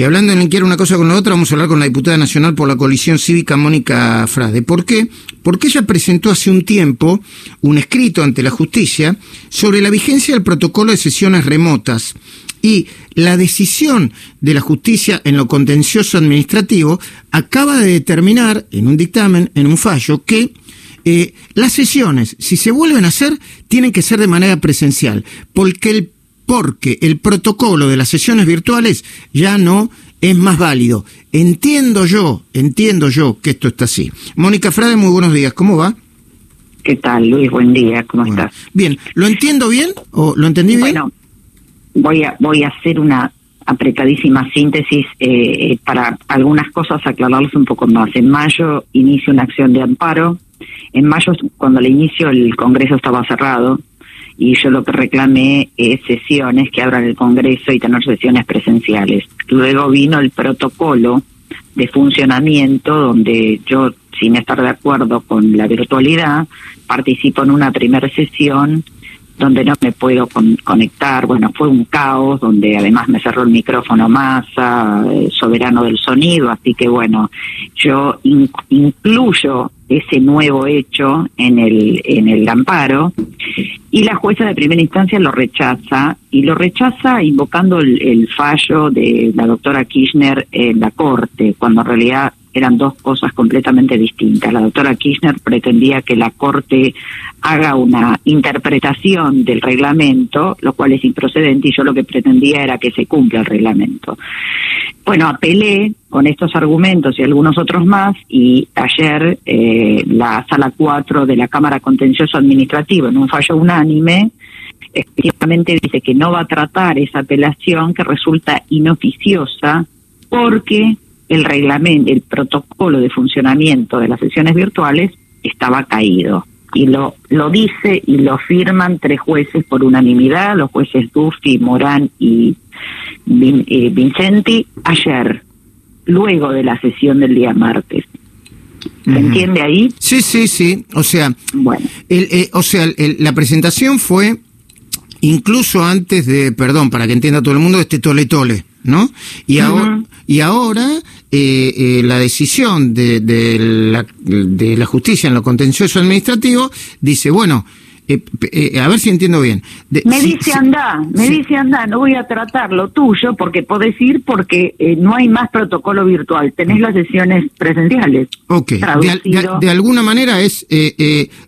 Y hablando de linkear una cosa con la otra, vamos a hablar con la diputada nacional por la coalición cívica, Mónica Frade. ¿Por qué? Porque ella presentó hace un tiempo un escrito ante la justicia sobre la vigencia del protocolo de sesiones remotas y la decisión de la justicia en lo contencioso administrativo acaba de determinar en un dictamen, en un fallo, que eh, las sesiones, si se vuelven a hacer, tienen que ser de manera presencial, porque el, porque el protocolo de las sesiones virtuales ya no es más válido. Entiendo yo, entiendo yo que esto está así. Mónica Frade, muy buenos días, ¿cómo va? ¿Qué tal, Luis? Buen día, ¿cómo estás? Bien, ¿lo entiendo bien o lo entendí bien? Bueno, voy a, voy a hacer una apretadísima síntesis eh, para algunas cosas aclararlas un poco más. En mayo inicio una acción de amparo. En mayo, cuando le inicio, el Congreso estaba cerrado y yo lo que reclamé es sesiones que abran el Congreso y tener sesiones presenciales. Luego vino el protocolo de funcionamiento donde yo, sin estar de acuerdo con la virtualidad, participo en una primera sesión donde no me puedo conectar. Bueno, fue un caos, donde además me cerró el micrófono Massa, eh, soberano del sonido, así que bueno, yo incluyo ese nuevo hecho en el, en el amparo y la jueza de primera instancia lo rechaza y lo rechaza invocando el, el fallo de la doctora Kirchner en la corte, cuando en realidad eran dos cosas completamente distintas. La doctora Kirchner pretendía que la Corte haga una interpretación del reglamento, lo cual es improcedente, y yo lo que pretendía era que se cumpla el reglamento. Bueno, apelé con estos argumentos y algunos otros más, y ayer eh, la Sala 4 de la Cámara Contencioso Administrativo, en un fallo unánime, efectivamente dice que no va a tratar esa apelación que resulta inoficiosa porque el reglamento, el protocolo de funcionamiento de las sesiones virtuales estaba caído. Y lo, lo dice y lo firman tres jueces por unanimidad, los jueces Duffy, Morán y eh, Vincenti, ayer, luego de la sesión del día martes. ¿Se entiende ahí? Sí, sí, sí. O sea, bueno. el, eh, o sea la presentación fue incluso antes de, perdón, para que entienda todo el mundo, este tole tole, ¿no? Y, ahora, y ahora eh, eh, la decisión de, de, la, de la justicia en lo contencioso administrativo dice, bueno, eh, eh, a ver si entiendo bien. me dice anda, me dice anda, no voy a tratar lo tuyo porque podés ir porque eh, no hay más protocolo virtual, tenés las sesiones presenciales. Ok, de, de, alguna manera es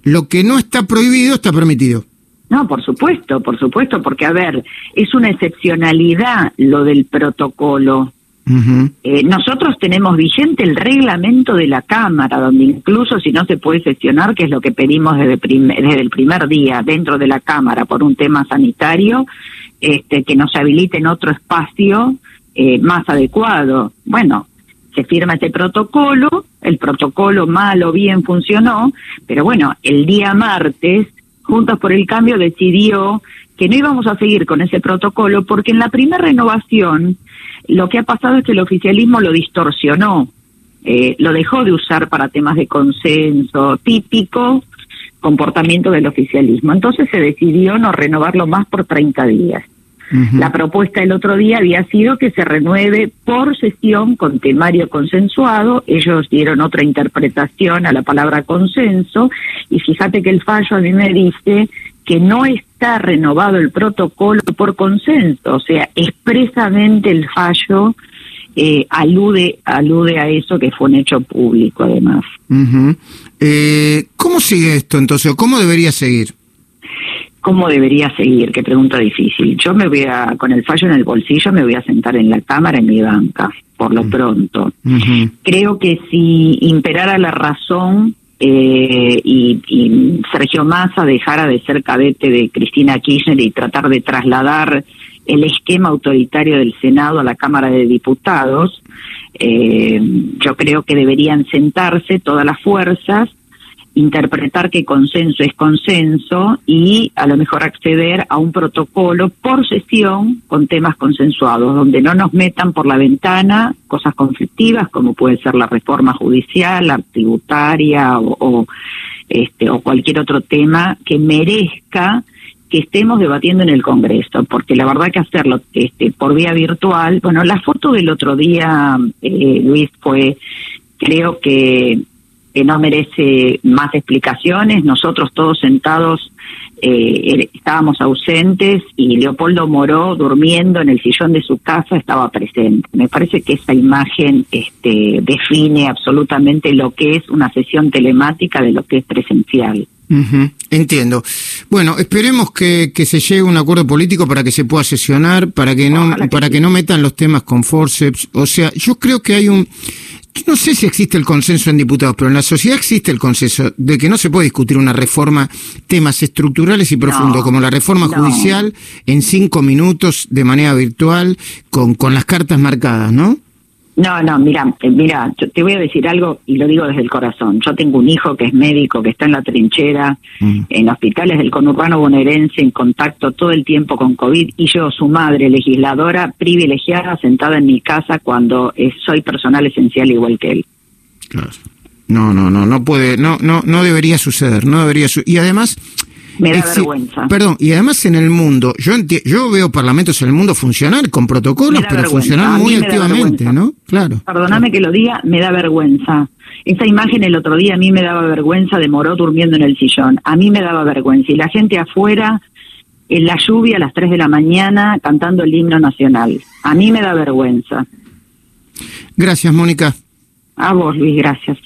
lo que no está prohibido está permitido. No, por supuesto, por supuesto, porque a ver, es una excepcionalidad lo del protocolo. Eh, nosotros tenemos vigente el reglamento de la Cámara, donde incluso si no se puede sesionar, que es lo que pedimos desde, desde el primer día dentro de la Cámara por un tema sanitario, este, que nos habiliten otro espacio eh, más adecuado. Bueno, se firma este protocolo, el protocolo mal o bien funcionó, pero bueno, el día martes Juntos por el Cambio decidió que no íbamos a seguir con ese protocolo porque en la primera renovación lo que ha pasado es que el oficialismo lo distorsionó, eh, lo dejó de usar para temas de consenso típico comportamiento del oficialismo. Entonces se decidió no renovarlo más por 30 días. La propuesta el otro día había sido que se renueve por sesión con temario consensuado. Ellos dieron otra interpretación a la palabra consenso y fíjate que el fallo a mí me dice que no está renovado el protocolo por consenso, o sea, expresamente el fallo eh, alude alude a eso que fue un hecho público además. eh, ¿Cómo sigue esto entonces? ¿Cómo debería seguir? ¿Cómo debería seguir? Qué pregunta difícil. Yo me voy a, con el fallo en el bolsillo, me voy a sentar en la cámara, en mi banca, por lo pronto. Creo que si imperara la razón eh, y, y, Sergio Massa dejara de ser cadete de Cristina Kirchner y tratar de trasladar el esquema autoritario del Senado a la Cámara de Diputados, eh, yo creo que deberían sentarse todas las fuerzas interpretar que consenso es consenso y a lo mejor acceder a un protocolo por sesión con temas consensuados, donde no nos metan por la ventana cosas conflictivas como puede ser la reforma judicial, la tributaria o, este, o cualquier otro tema que merezca que estemos debatiendo en el Congreso, porque la verdad que hacerlo este, por vía virtual, bueno, la foto del otro día, eh, Luis, fue, creo que, que no merece más explicaciones. Nosotros todos sentados eh, estábamos ausentes y Leopoldo Moró, durmiendo en el sillón de su casa, estaba presente. Me parece que esa imagen este, define absolutamente lo que es una sesión telemática de lo que es presencial. Entiendo. Bueno, esperemos que, que, se llegue a un acuerdo político para que se pueda sesionar, para que no, para que no metan los temas con forceps. O sea, yo creo que hay un no sé si existe el consenso en diputados, pero en la sociedad existe el consenso de que no se puede discutir una reforma, temas estructurales y profundos, como la reforma judicial, en cinco minutos de manera virtual, con, con las cartas marcadas, ¿no? No, no, mira, eh, mira, yo te voy a decir algo y lo digo desde el corazón. Yo tengo un hijo que es médico, que está en la trinchera, mm. en hospitales del conurbano bonaerense, en contacto todo el tiempo con COVID, y yo, su madre, legisladora privilegiada, sentada en mi casa cuando eh, soy personal esencial igual que él. Claro. No, no, no, no puede, no, no, no debería suceder, no debería y además me da vergüenza. Perdón, y además en el mundo, yo yo veo parlamentos en el mundo funcionar con protocolos, pero funcionar muy activamente, ¿no? Claro. Perdóname que lo diga, me da vergüenza. Esa imagen el otro día a mí me daba vergüenza de Moró durmiendo en el sillón. A mí me daba vergüenza. Y la gente afuera, en la lluvia a las 3 de la mañana, cantando el himno nacional. A mí me da vergüenza. Gracias, Mónica. A vos, Luis, gracias.